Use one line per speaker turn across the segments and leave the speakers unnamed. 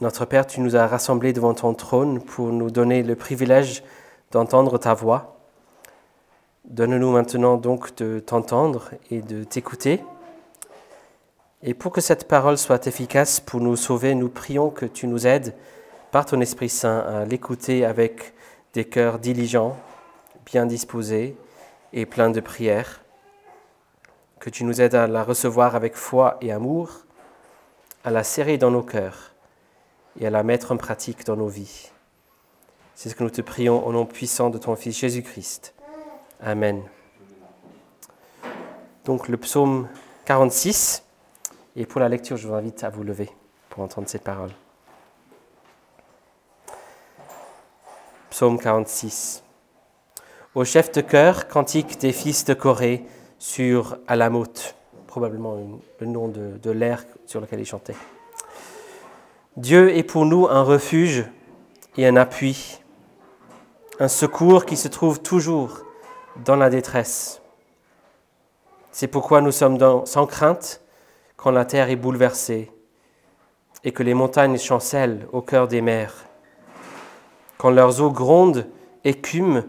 Notre Père, tu nous as rassemblés devant ton trône pour nous donner le privilège d'entendre ta voix. Donne-nous maintenant donc de t'entendre et de t'écouter. Et pour que cette parole soit efficace pour nous sauver, nous prions que tu nous aides par ton Esprit Saint à l'écouter avec des cœurs diligents, bien disposés et pleins de prières. Que tu nous aides à la recevoir avec foi et amour, à la serrer dans nos cœurs et à la mettre en pratique dans nos vies. C'est ce que nous te prions au nom puissant de ton Fils Jésus-Christ. Amen. Donc le psaume 46, et pour la lecture, je vous invite à vous lever pour entendre ces paroles. Psaume 46. Au chef de chœur, cantique des fils de Corée sur Alamoth, probablement le nom de, de l'air sur lequel il chantait. Dieu est pour nous un refuge et un appui, un secours qui se trouve toujours dans la détresse. C'est pourquoi nous sommes sans crainte quand la terre est bouleversée et que les montagnes chancellent au cœur des mers, quand leurs eaux grondent, écument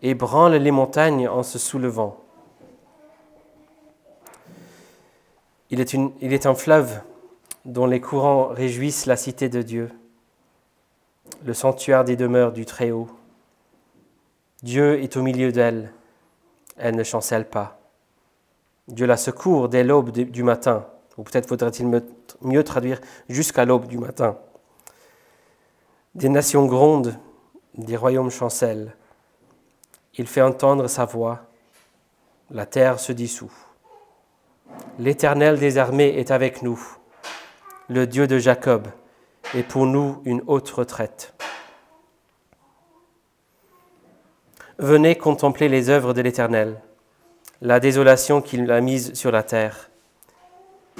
et branlent les montagnes en se soulevant. Il est, une, il est un fleuve dont les courants réjouissent la cité de Dieu, le sanctuaire des demeures du Très-Haut. Dieu est au milieu d'elle, elle ne chancelle pas. Dieu la secourt dès l'aube du matin, ou peut-être faudrait-il mieux traduire jusqu'à l'aube du matin. Des nations grondent, des royaumes chancellent. Il fait entendre sa voix, la terre se dissout. L'Éternel des armées est avec nous le Dieu de Jacob, est pour nous une haute retraite. Venez contempler les œuvres de l'Éternel, la désolation qu'il a mise sur la terre.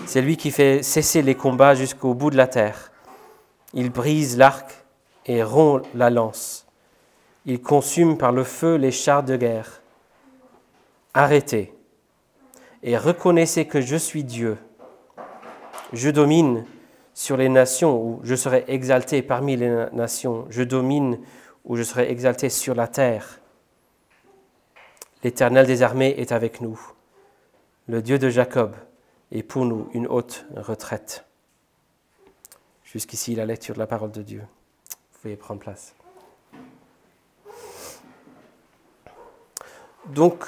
C'est lui qui fait cesser les combats jusqu'au bout de la terre. Il brise l'arc et rompt la lance. Il consume par le feu les chars de guerre. Arrêtez et reconnaissez que je suis Dieu. Je domine sur les nations, où je serai exalté parmi les nations, je domine, où je serai exalté sur la terre. L'Éternel des armées est avec nous. Le Dieu de Jacob est pour nous une haute retraite. Jusqu'ici, la lecture de la parole de Dieu. Vous pouvez prendre place. Donc,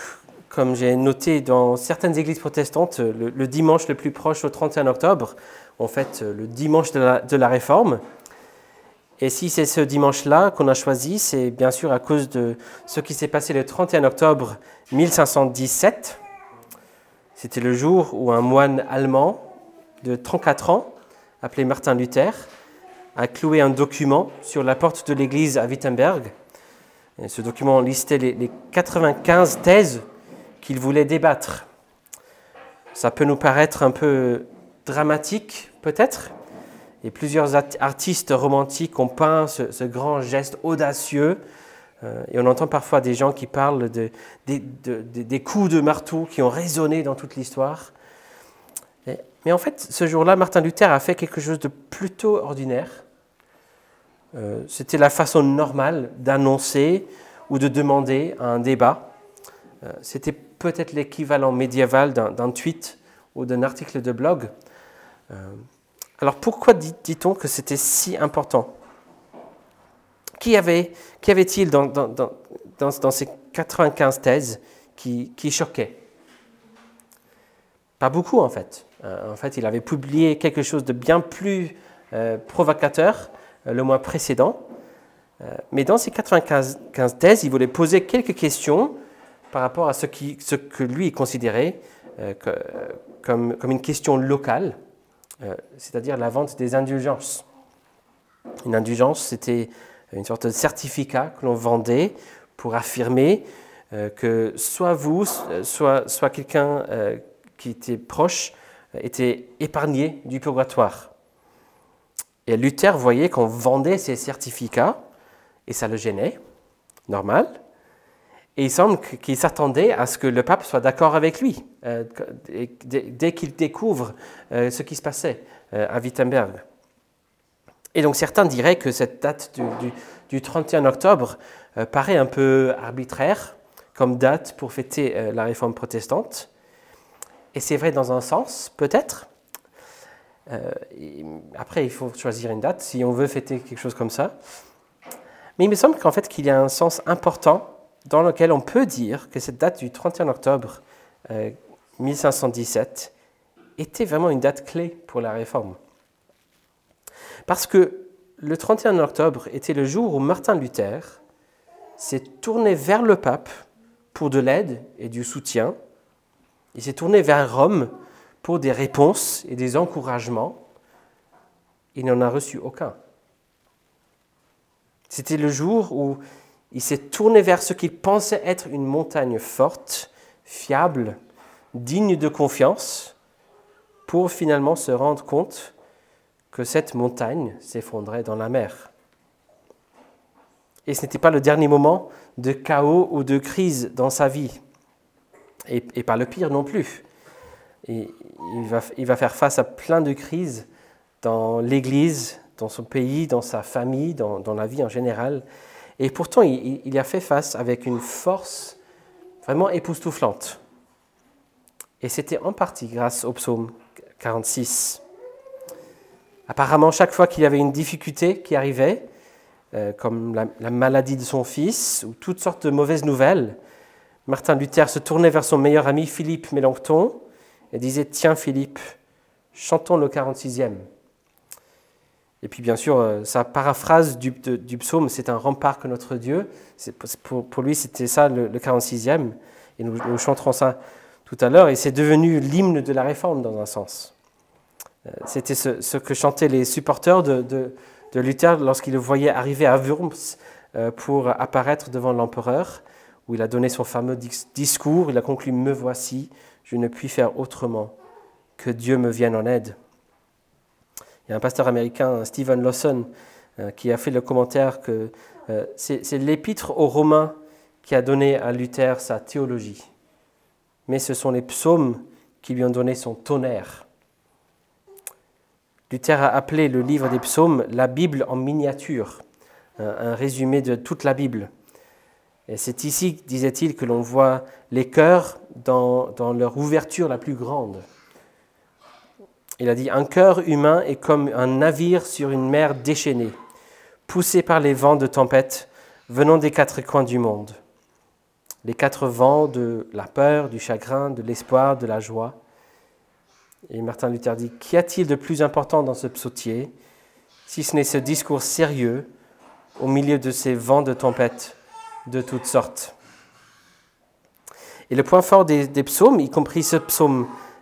comme j'ai noté dans certaines églises protestantes, le, dimanche le plus proche au 31 octobre, en fait le dimanche de la, Réforme. Et si c'est ce dimanche-là qu'on a choisi, c'est bien sûr à cause de ce qui s'est passé le 31 octobre 1517. C'était le jour où un moine allemand de 34 ans, appelé Martin Luther, a cloué un document sur la porte de l'église à Wittenberg. Ce document listait les, les 95 thèses qu'il voulait débattre. Ça peut nous paraître un peu dramatique, peut-être, et plusieurs artistes romantiques ont peint ce, grand geste audacieux. Euh, et on entend parfois des gens qui parlent de, des coups de marteau qui ont résonné dans toute l'histoire. Mais en fait, ce jour-là, Martin Luther a fait quelque chose de plutôt ordinaire. Euh, c'était la façon normale d'annoncer ou de demander un débat. Euh, c'était peut-être l'équivalent médiéval d'un tweet ou d'un article de blog. Euh, alors pourquoi dit-on que c'était si important? Qui avait, qui avait-il dans, dans, dans, ces 95 thèses qui, qui choquaient Pas beaucoup en fait. Euh, en fait, il avait publié quelque chose de bien plus provocateur le mois précédent. mais dans ces 95 thèses, il voulait poser quelques questions par rapport à ce, que lui considérait euh, comme, une question locale, euh, c'est-à-dire la vente des indulgences. Une indulgence, c'était une sorte de certificat que l'on vendait pour affirmer euh, que soit vous, soit, soit quelqu'un qui était proche, était épargné du purgatoire. Et Luther voyait qu'on vendait ces certificats, et ça le gênait, normal. Et il semble qu'il s'attendait à ce que le pape soit d'accord avec lui euh, dès qu'il découvre euh, ce qui se passait euh, à Wittenberg. Et donc certains diraient que cette date du, 31 octobre paraît un peu arbitraire comme date pour fêter la réforme protestante. Et c'est vrai dans un sens, peut-être. Après, il faut choisir une date si on veut fêter quelque chose comme ça. Mais il me semble qu'en fait qu'il y a un sens important dans lequel on peut dire que cette date du 31 octobre 1517 était vraiment une date clé pour la réforme. Parce que le 31 octobre était le jour où Martin Luther s'est tourné vers le pape pour de l'aide et du soutien. Il s'est tourné vers Rome pour des réponses et des encouragements. Il n'en a reçu aucun. C'était le jour où il s'est tourné vers ce qu'il pensait être une montagne forte, fiable, digne de confiance, pour finalement se rendre compte que cette montagne s'effondrait dans la mer. Et ce n'était pas le dernier moment de chaos ou de crise dans sa vie. Et, pas le pire non plus. Il, va, faire face à plein de crises dans l'Église, dans son pays, dans sa famille, dans la vie en général. Et pourtant, il, il, a fait face avec une force vraiment époustouflante. Et c'était en partie grâce au psaume 46. Apparemment, chaque fois qu'il y avait une difficulté qui arrivait, euh, comme la, maladie de son fils ou toutes sortes de mauvaises nouvelles, Martin Luther se tournait vers son meilleur ami Philippe Mélenchon et disait Tiens, Philippe, chantons le 46e. Et puis, bien sûr, euh, sa paraphrase du, psaume C'est un rempart que notre Dieu. Pour, lui, c'était ça le, 46e. Et nous, nous chanterons ça tout à l'heure. Et c'est devenu l'hymne de la réforme, dans un sens. Euh, c'était ce, que chantaient les supporters de, Luther lorsqu'il le voyait arriver à Worms euh, pour apparaître devant l'empereur, où il a donné son fameux discours. Il a conclu Me voici, je ne puis faire autrement, que Dieu me vienne en aide. Il y a un pasteur américain, Stephen Lawson, euh, qui a fait le commentaire que c'est l'épître aux Romains qui a donné à Luther sa théologie, mais ce sont les psaumes qui lui ont donné son tonnerre. Luther a appelé le livre des psaumes la Bible en miniature, un résumé de toute la Bible. Et c'est ici, disait-il, que l'on voit les cœurs dans, dans, leur ouverture la plus grande. Il a dit, un cœur humain est comme un navire sur une mer déchaînée, poussé par les vents de tempête venant des quatre coins du monde. Les quatre vents de la peur, du chagrin, de l'espoir, de la joie. Et Martin Luther dit, qu'y a-t-il de plus important dans ce psautier, si ce n'est ce discours sérieux au milieu de ces vents de tempête de toutes sortes? Et le point fort des, psaumes, y compris ce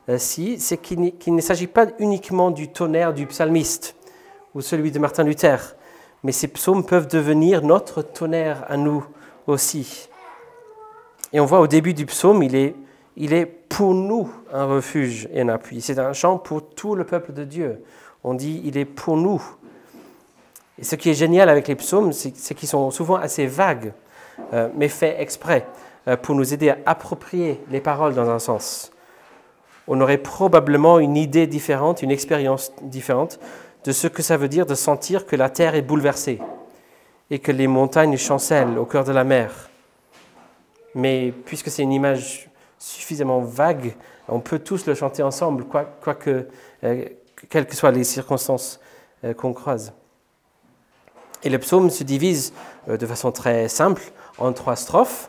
psaume-ci, c'est qu'il ne s'agit pas uniquement du tonnerre du psalmiste ou celui de Martin Luther, mais ces psaumes peuvent devenir notre tonnerre à nous aussi. Et on voit au début du psaume, il est il est pour nous un refuge et un appui. C'est un chant pour tout le peuple de Dieu. On dit, il est pour nous. Et ce qui est génial avec les psaumes, c'est qu'ils sont souvent assez vagues, euh, mais faits exprès, euh, pour nous aider à approprier les paroles dans un sens. On aurait probablement une idée différente, une expérience différente de ce que ça veut dire de sentir que la terre est bouleversée et que les montagnes chancellent au cœur de la mer. Mais puisque c'est une image suffisamment vague, on peut tous le chanter ensemble, quoi, que, euh, quelles que soient les circonstances euh, qu'on croise. Et le psaume se divise euh, de façon très simple en trois strophes.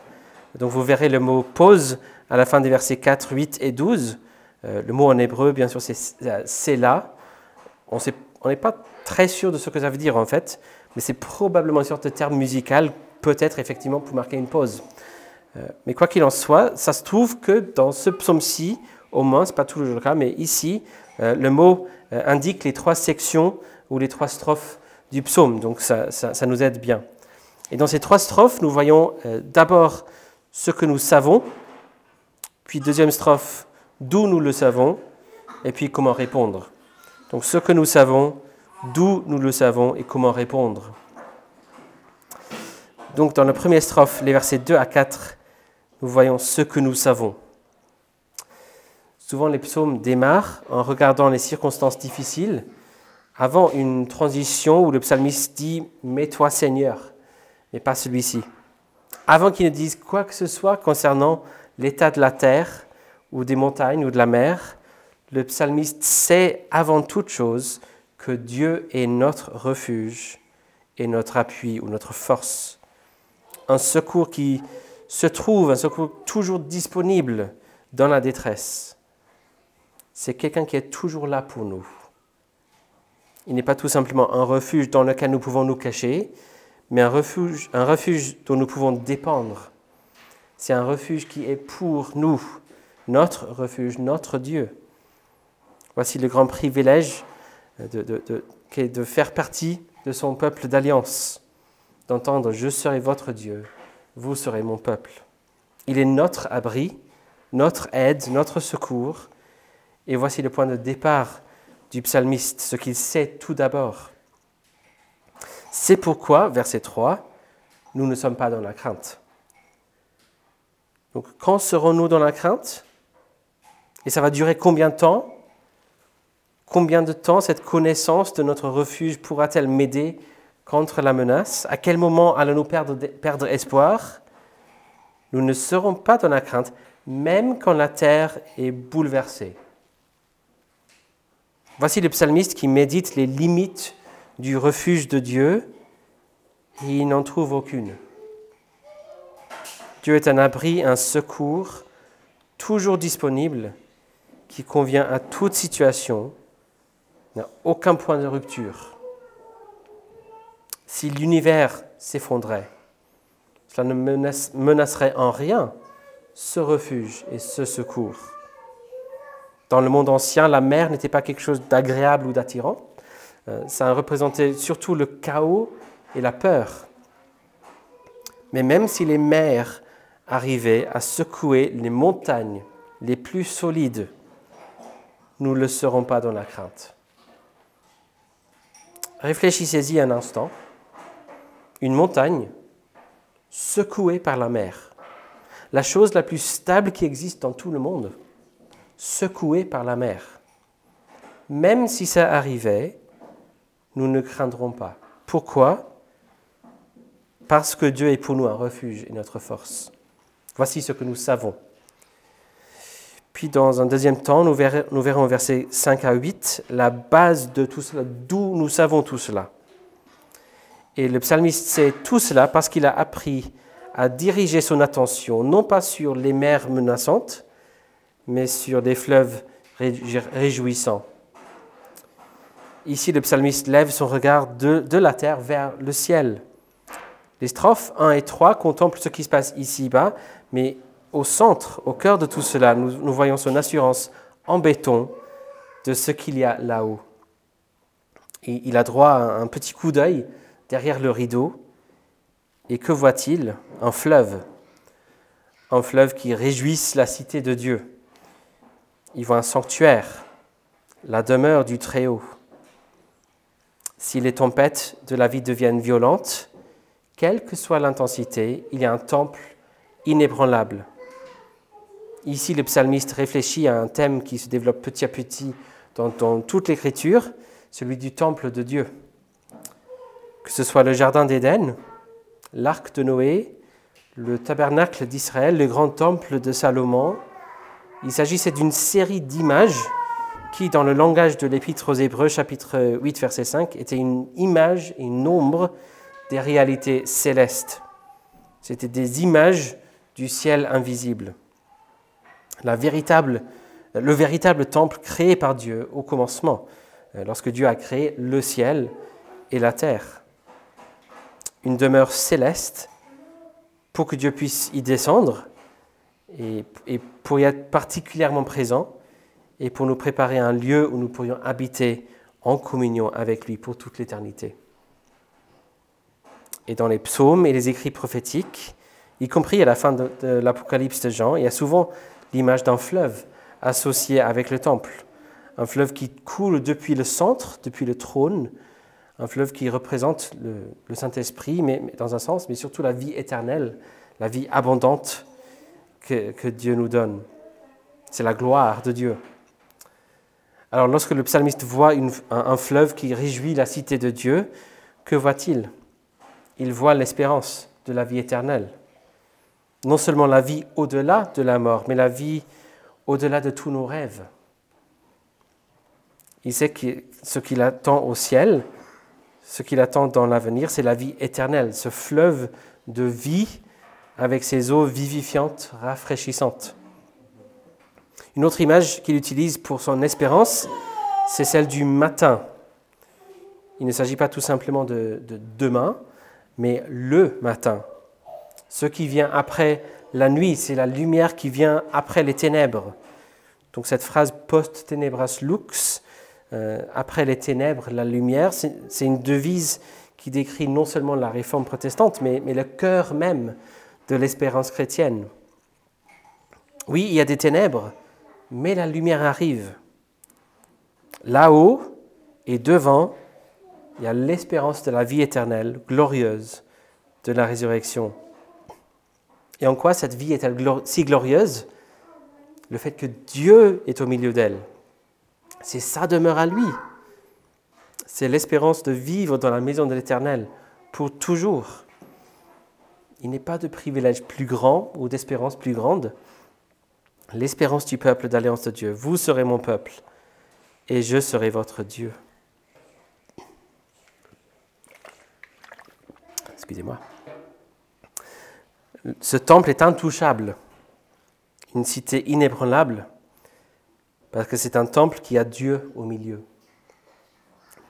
Donc vous verrez le mot pause à la fin des versets 4, 8 et 12. Le mot en hébreu, bien sûr, c'est là. On n'est pas très sûr de ce que ça veut dire en fait, mais c'est probablement une sorte de terme musical, peut-être effectivement pour marquer une pause. Euh, mais quoi qu'il en soit, ça se trouve que dans ce psaume-ci, au moins, ce n'est pas toujours le cas, mais ici, euh, le mot euh, indique les trois sections ou les trois strophes du psaume, donc ça, ça, nous aide bien. Et dans ces trois strophes, nous voyons d'abord ce que nous savons, puis deuxième strophe, d'où nous le savons, et puis comment répondre. Donc ce que nous savons, d'où nous le savons et comment répondre. Donc dans la première strophe, les versets 2 à 4, nous voyons ce que nous savons. Souvent les psaumes démarrent en regardant les circonstances difficiles avant une transition où le psalmiste dit Mets-toi Seigneur, mais pas celui-ci. Avant qu'il ne dise quoi que ce soit concernant l'état de la terre ou des montagnes ou de la mer, le psalmiste sait avant toute chose que Dieu est notre refuge et notre appui ou notre force. Un secours qui se trouve, un secours toujours disponible dans la détresse. C'est quelqu'un qui est toujours là pour nous. Il n'est pas tout simplement un refuge dans lequel nous pouvons nous cacher, mais un refuge, un refuge dont nous pouvons dépendre. C'est un refuge qui est pour nous, notre refuge, notre Dieu. Voici le grand privilège de, de, de faire partie de son peuple d'alliance, d'entendre Je serai votre Dieu, vous serez mon peuple. Il est notre abri, notre aide, notre secours. Et voici le point de départ du psalmiste, ce qu'il sait tout d'abord. C'est pourquoi, verset 3, nous ne sommes pas dans la crainte. Donc quand serons-nous dans la crainte? Et ça va durer combien de temps? Combien de temps cette connaissance de notre refuge pourra-t-elle m'aider contre la menace? À quel moment allons-nous perdre, espoir? Nous ne serons pas dans la crainte, même quand la terre est bouleversée. Voici le psalmiste qui médite les limites du refuge de Dieu. Et il n'en trouve aucune. Dieu est un abri, un secours, toujours disponible, qui convient à toute situation, n'a aucun point de rupture. Si l'univers s'effondrait, cela ne menacerait en rien ce refuge et ce secours. Dans le monde ancien, la mer n'était pas quelque chose d'agréable ou d'attirant. Euh, ça représentait surtout le chaos et la peur. Mais même si les mers arrivaient à secouer les montagnes les plus solides, nous ne le serons pas dans la crainte. Réfléchissez-y un instant. Une montagne secouée par la mer, la chose la plus stable qui existe dans tout le monde secoués par la mer. Même si ça arrivait, nous ne craindrons pas. Pourquoi? Parce que Dieu est pour nous un refuge et notre force. Voici ce que nous savons. Puis dans un deuxième temps, nous verrons, nous verrons versets 5 à 8 la base de tout cela, d'où nous savons tout cela. Et le psalmiste sait tout cela parce qu'il a appris à diriger son attention non pas sur les mers menaçantes, mais sur des fleuves réjouissants. Ici, le psalmiste lève son regard de, la terre vers le ciel. Les strophes 1 et 3 contemplent ce qui se passe ici-bas, mais au centre, au cœur de tout cela, nous, voyons son assurance en béton de ce qu'il y a là-haut. Il a droit à un petit coup d'œil derrière le rideau. Et que voit-il? Un fleuve. Un fleuve qui réjouisse la cité de Dieu il voit un sanctuaire, la demeure du Très-Haut. Si les tempêtes de la vie deviennent violentes, quelle que soit l'intensité, il y a un temple inébranlable. Ici, le psalmiste réfléchit à un thème qui se développe petit à petit dans, toute l'Écriture, celui du temple de Dieu. Que ce soit le Jardin d'Éden, l'arc de Noé, le tabernacle d'Israël, le grand temple de Salomon, il s'agissait d'une série d'images qui, dans le langage de l'Épître aux Hébreux, chapitre 8, verset 5, était une image et une ombre des réalités célestes. C'était des images du ciel invisible. Le véritable temple créé par Dieu au commencement, euh, lorsque Dieu a créé le ciel et la terre. Une demeure céleste pour que Dieu puisse y descendre et, pour y être particulièrement présent et pour nous préparer un lieu où nous pourrions habiter en communion avec lui pour toute l'éternité. Et dans les psaumes et les écrits prophétiques, y compris à la fin de, l'Apocalypse de Jean, il y a souvent l'image d'un fleuve associé avec le temple. Un fleuve qui coule depuis le centre, depuis le trône, un fleuve qui représente le, Saint-Esprit, mais, dans un sens, mais surtout la vie éternelle, la vie abondante que, Dieu nous donne. C'est la gloire de Dieu. Alors lorsque le psalmiste voit un, fleuve qui réjouit la cité de Dieu, que voit-il? Il voit l'espérance de la vie éternelle. Non seulement la vie au-delà de la mort, mais la vie au-delà de tous nos rêves. Il sait que ce qu'il attend au ciel, ce qu'il attend dans l'avenir, c'est la vie éternelle, ce fleuve de vie avec ses eaux vivifiantes, rafraîchissantes. Une autre image qu'il utilise pour son espérance, c'est celle du matin. Il ne s'agit pas tout simplement de, demain, mais le matin. Ce qui vient après la nuit, c'est la lumière qui vient après les ténèbres. Donc cette phrase post tenebras lux, euh, après les ténèbres, la lumière, c'est une devise qui décrit non seulement la réforme protestante, mais, mais le cœur même de l'espérance chrétienne. Oui, il y a des ténèbres, mais la lumière arrive. Là-haut et devant, il y a l'espérance de la vie éternelle, glorieuse, de la résurrection. Et en quoi cette vie est-elle si glorieuse? Le fait que Dieu est au milieu d'elle. C'est sa demeure à lui. C'est l'espérance de vivre dans la maison de l'Éternel pour toujours. Il n'est pas de privilège plus grand ou d'espérance plus grande l'espérance du peuple d'alliance de Dieu. Vous serez mon peuple et je serai votre Dieu. Excusez-moi. Ce temple est intouchable, une cité inébranlable, parce que c'est un temple qui a Dieu au milieu.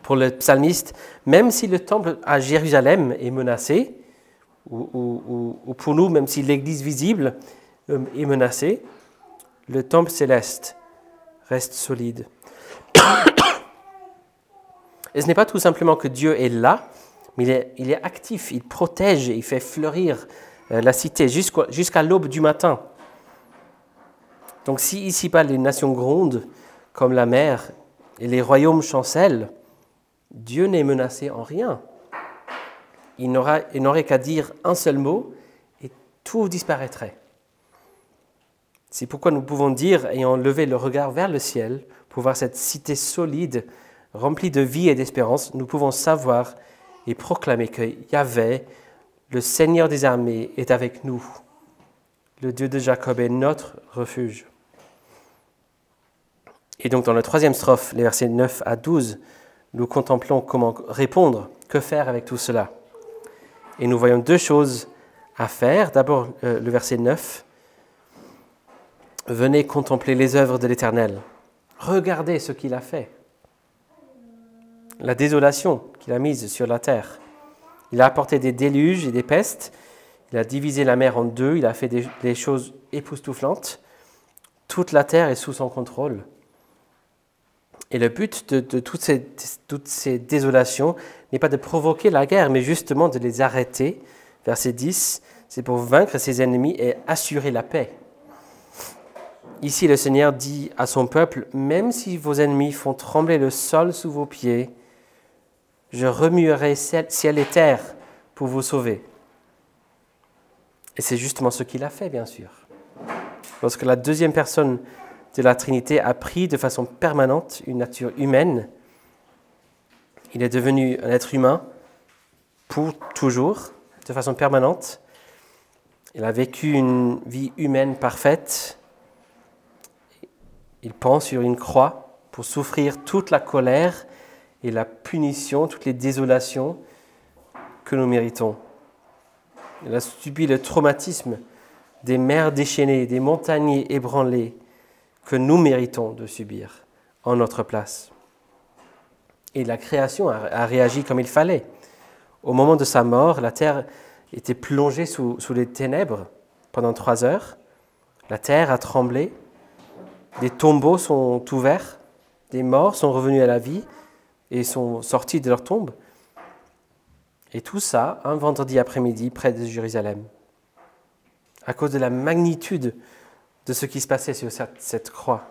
Pour le psalmiste, même si le temple à Jérusalem est menacé, ou, ou pour nous, même si l'église visible euh, est menacée, le temple céleste reste solide. Et ce n'est pas tout simplement que Dieu est là, mais il est, actif, il protège il fait fleurir la cité jusqu'à l'aube du matin. Donc si ici-bas les nations grondent comme la mer et les royaumes chancellent, Dieu n'est menacé en rien. Il n'aurait qu'à dire un seul mot et tout disparaîtrait. C'est pourquoi nous pouvons dire, ayant levé le regard vers le ciel, pour voir cette cité solide, remplie de vie et d'espérance, nous pouvons savoir et proclamer que Yahvé, le Seigneur des armées, est avec nous. Le Dieu de Jacob est notre refuge. Et donc dans la troisième strophe, les versets 9 à 12, nous contemplons comment répondre, que faire avec tout cela. Et nous voyons deux choses à faire. D'abord euh, le verset 9, Venez contempler les œuvres de l'Éternel. Regardez ce qu'il a fait. La désolation qu'il a mise sur la terre. Il a apporté des déluges et des pestes. Il a divisé la mer en deux. Il a fait des, choses époustouflantes. Toute la terre est sous son contrôle. Et le but de, de ces, toutes ces désolations n'est pas de provoquer la guerre, mais justement de les arrêter. Verset 10, c'est pour vaincre ses ennemis et assurer la paix. Ici, le Seigneur dit à son peuple, même si vos ennemis font trembler le sol sous vos pieds, je remuerai ciel et terre pour vous sauver. Et c'est justement ce qu'il a fait, bien sûr. Lorsque la deuxième personne de la Trinité a pris de façon permanente une nature humaine, il est devenu un être humain pour toujours, de façon permanente. Il a vécu une vie humaine parfaite il pend sur une croix pour souffrir toute la colère et la punition, toutes les désolations que nous méritons. Il a subi le traumatisme des mers déchaînées, des montagnes ébranlées que nous méritons de subir en notre place. Et la création a, réagi comme il fallait. Au moment de sa mort, la terre était plongée sous les ténèbres pendant trois heures. La terre a tremblé des tombeaux sont ouverts, des morts sont revenus à la vie et sont sortis de leur tombe. Et tout ça, un vendredi après-midi, près de Jérusalem. À cause de la magnitude de ce qui se passait sur cette croix.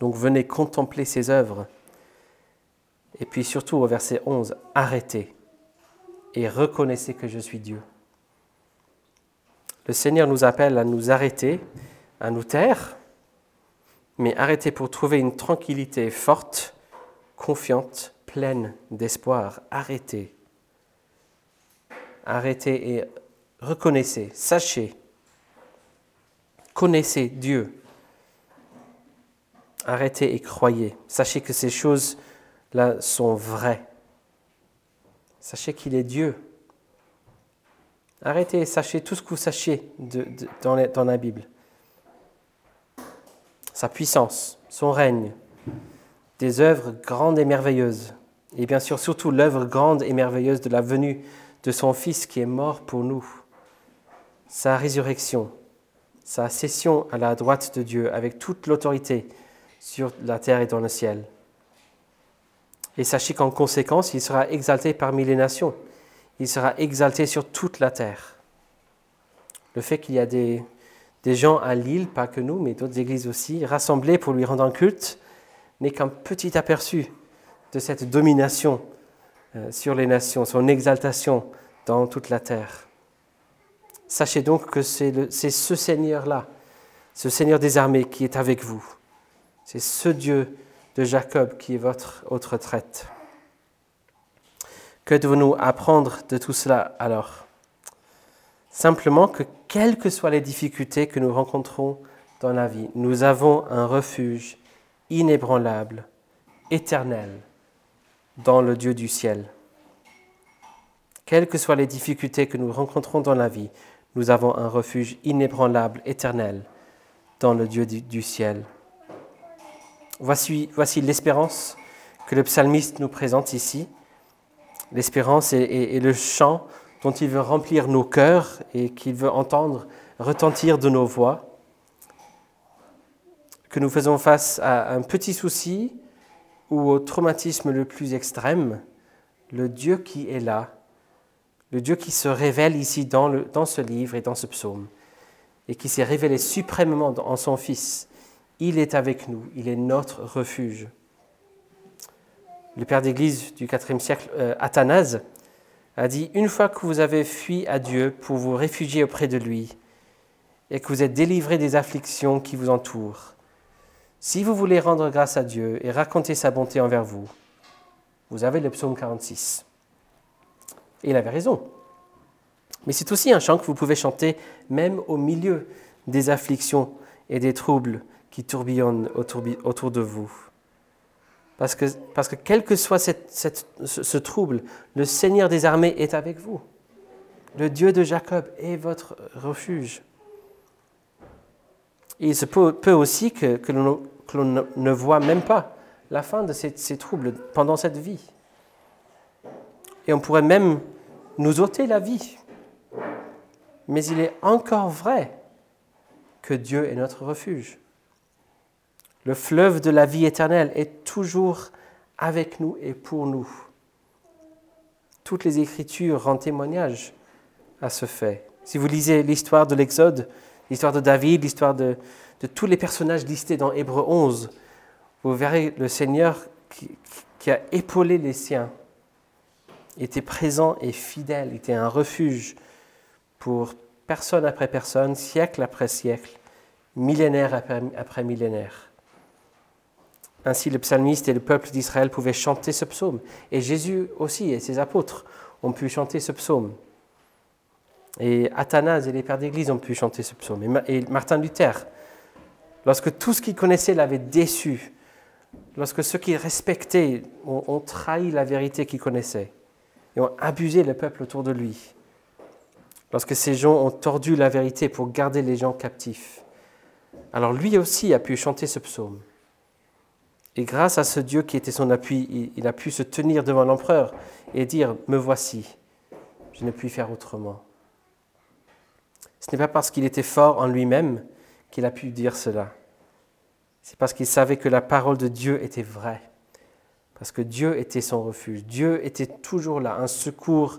Donc venez contempler ses œuvres. Et puis surtout au verset 11, arrêtez et reconnaissez que je suis Dieu. Le Seigneur nous appelle à nous arrêter, à nous taire, mais arrêtez pour trouver une tranquillité forte, confiante, pleine d'espoir. Arrêtez. Arrêtez et reconnaissez, sachez, connaissez Dieu. Arrêtez et croyez. Sachez que ces choses-là sont vraies. Sachez qu'il est Dieu. Arrêtez et sachez tout ce que vous sachez dans, dans la Bible. Sa puissance, son règne, des œuvres grandes et merveilleuses, et bien sûr surtout l'œuvre grande et merveilleuse de la venue de son Fils qui est mort pour nous, sa résurrection, sa cession à la droite de Dieu avec toute l'autorité sur la terre et dans le ciel. Et sachez qu'en conséquence, il sera exalté parmi les nations, il sera exalté sur toute la terre. Le fait qu'il y a des, des gens à Lille, pas que nous, mais d'autres églises aussi, rassemblés pour lui rendre un culte, n'est qu'un petit aperçu de cette domination euh, sur les nations, son exaltation dans toute la terre. Sachez donc que c'est ce Seigneur-là, ce Seigneur des armées qui est avec vous. C'est ce Dieu de Jacob qui est votre autre traite. Que devons-nous apprendre de tout cela alors? Simplement que quelles que soient les difficultés que nous rencontrons dans la vie, nous avons un refuge inébranlable, éternel, dans le Dieu du ciel. Quelles que soient les difficultés que nous rencontrons dans la vie, nous avons un refuge inébranlable, éternel, dans le Dieu du, ciel. Voici, voici l'espérance que le psalmiste nous présente ici. L'espérance est, le chant dont il veut remplir nos cœurs et qu'il veut entendre retentir de nos voix. Que nous faisons face à un petit souci ou au traumatisme le plus extrême, le Dieu qui est là, le Dieu qui se révèle ici dans, ce livre et dans ce psaume, et qui s'est révélé suprêmement en son Fils, il est avec nous, il est notre refuge. Le père d'Église du IVe siècle, euh, Athanase, a dit, Une fois que vous avez fui à Dieu pour vous réfugier auprès de lui, et que vous êtes délivré des afflictions qui vous entourent, si vous voulez rendre grâce à Dieu et raconter sa bonté envers vous, vous avez le psaume 46. Et il avait raison. Mais c'est aussi un chant que vous pouvez chanter même au milieu des afflictions et des troubles qui tourbillonnent autour de vous. Parce que, parce que quel que soit ce, trouble, le Seigneur des armées est avec vous. Le Dieu de Jacob est votre refuge. Il se peut, aussi que, que l'on ne voit même pas la fin de ces troubles pendant cette vie. Et on pourrait même nous ôter la vie. Mais il est encore vrai que Dieu est notre refuge. Le fleuve de la vie éternelle est toujours avec nous et pour nous. Toutes les Écritures rendent témoignage à ce fait. Si vous lisez l'histoire de l'Exode, l'histoire de David, l'histoire de, tous les personnages listés dans Hébreu 11, vous verrez le Seigneur qui, qui a épaulé les siens, était présent et fidèle, était un refuge pour personne après personne, siècle après siècle, millénaire après, après millénaire. Ainsi, le psalmiste et le peuple d'Israël pouvaient chanter ce psaume. Et Jésus aussi et ses apôtres ont pu chanter ce psaume. Et Athanase et les pères d'Église ont pu chanter ce psaume. Et Martin Luther, lorsque tout ce qu'il connaissait l'avait déçu, lorsque ceux qu'il respectait ont, trahi la vérité qu'il connaissait et ont abusé le peuple autour de lui, lorsque ces gens ont tordu la vérité pour garder les gens captifs, alors lui aussi a pu chanter ce psaume. Et grâce à ce Dieu qui était son appui, il a pu se tenir devant l'empereur et dire, me voici, je ne puis faire autrement. Ce n'est pas parce qu'il était fort en lui-même qu'il a pu dire cela. C'est parce qu'il savait que la parole de Dieu était vraie. Parce que Dieu était son refuge. Dieu était toujours là, un secours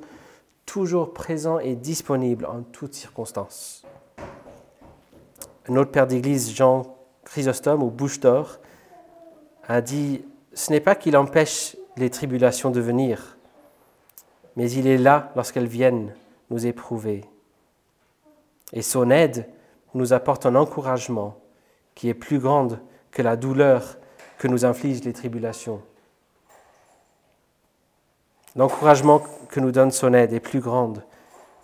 toujours présent et disponible en toutes circonstances. Un autre père d'église, Jean Chrysostome ou Bouche d'Or, a dit, ce n'est pas qu'il empêche les tribulations de venir, mais il est là lorsqu'elles viennent nous éprouver. Et son aide nous apporte un encouragement qui est plus grande que la douleur que nous infligent les tribulations. L'encouragement que nous donne son aide est plus grande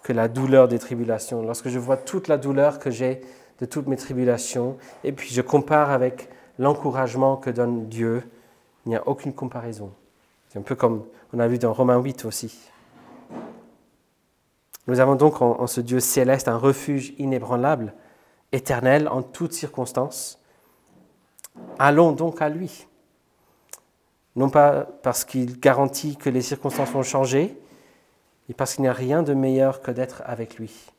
que la douleur des tribulations. Lorsque je vois toute la douleur que j'ai de toutes mes tribulations, et puis je compare avec l'encouragement que donne Dieu, il n'y a aucune comparaison. C'est un peu comme on a vu dans Romains 8 aussi. Nous avons donc en, ce Dieu céleste un refuge inébranlable, éternel en toutes circonstances. Allons donc à lui. Non pas parce qu'il garantit que les circonstances vont changer, mais parce qu'il n'y a rien de meilleur que d'être avec lui.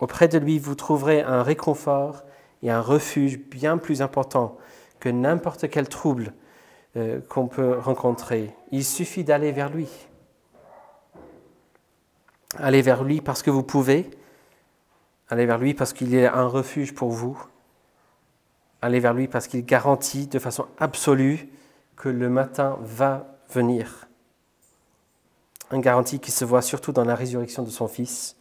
Auprès de lui, vous trouverez un réconfort et un refuge bien plus important que n'importe quel trouble euh, qu'on peut rencontrer. Il suffit d'aller vers lui. Allez vers lui parce que vous pouvez. Allez vers lui parce qu'il est un refuge pour vous. Allez vers lui parce qu'il garantit de façon absolue que le matin va venir. Un garantie qui se voit surtout dans la résurrection de son Fils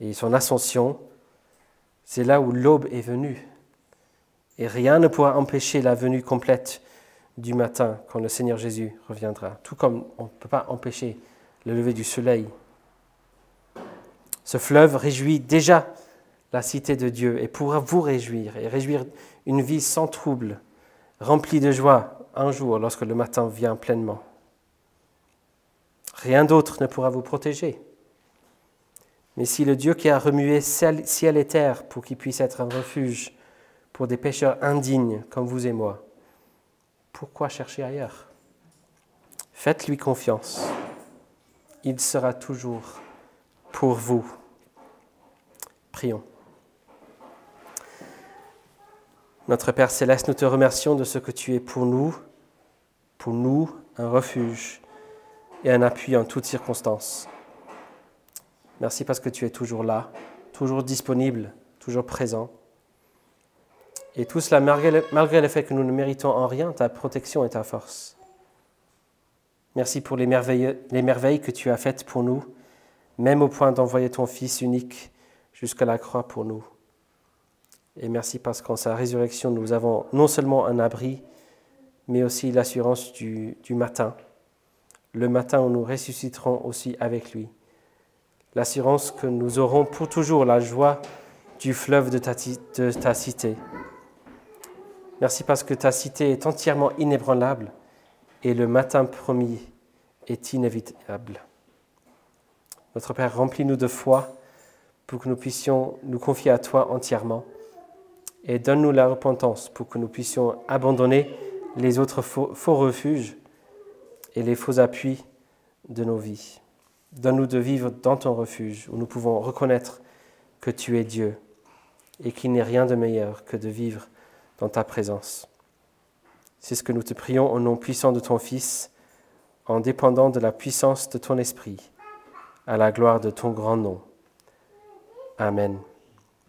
et son ascension. C'est là où l'aube est venue. Et rien ne pourra empêcher la venue complète du matin quand le Seigneur Jésus reviendra. Tout comme on ne peut pas empêcher le lever du soleil ce fleuve réjouit déjà la cité de Dieu et pourra vous réjouir et réjouir une vie sans trouble, remplie de joie un jour lorsque le matin vient pleinement. Rien d'autre ne pourra vous protéger. Mais si le Dieu qui a remué ciel et terre pour qu'il puisse être un refuge pour des pécheurs indignes comme vous et moi, pourquoi chercher ailleurs? Faites-lui confiance. Il sera toujours pour vous. Prions. Notre Père céleste, nous te remercions de ce que tu es pour nous, pour nous, un refuge et un appui en toutes circonstances. Merci parce que tu es toujours là, toujours disponible, toujours présent. Et tout cela malgré le fait que nous ne méritons en rien ta protection et ta force. Merci pour les merveilles que tu as faites pour nous même au point d'envoyer ton Fils unique jusqu'à la croix pour nous. Et merci parce qu'en sa résurrection, nous avons non seulement un abri, mais aussi l'assurance du, matin, le matin où nous ressusciterons aussi avec lui. L'assurance que nous aurons pour toujours la joie du fleuve de ta, de ta cité. Merci parce que ta cité est entièrement inébranlable et le matin promis est inévitable. Notre Père, remplis-nous de foi pour que nous puissions nous confier à toi entièrement. Et donne-nous la repentance pour que nous puissions abandonner les autres faux, refuges et les faux appuis de nos vies. Donne-nous de vivre dans ton refuge où nous pouvons reconnaître que tu es Dieu et qu'il n'est rien de meilleur que de vivre dans ta présence. C'est ce que nous te prions au nom puissant de ton Fils, en dépendant de la puissance de ton Esprit à la gloire de ton grand nom. Amen.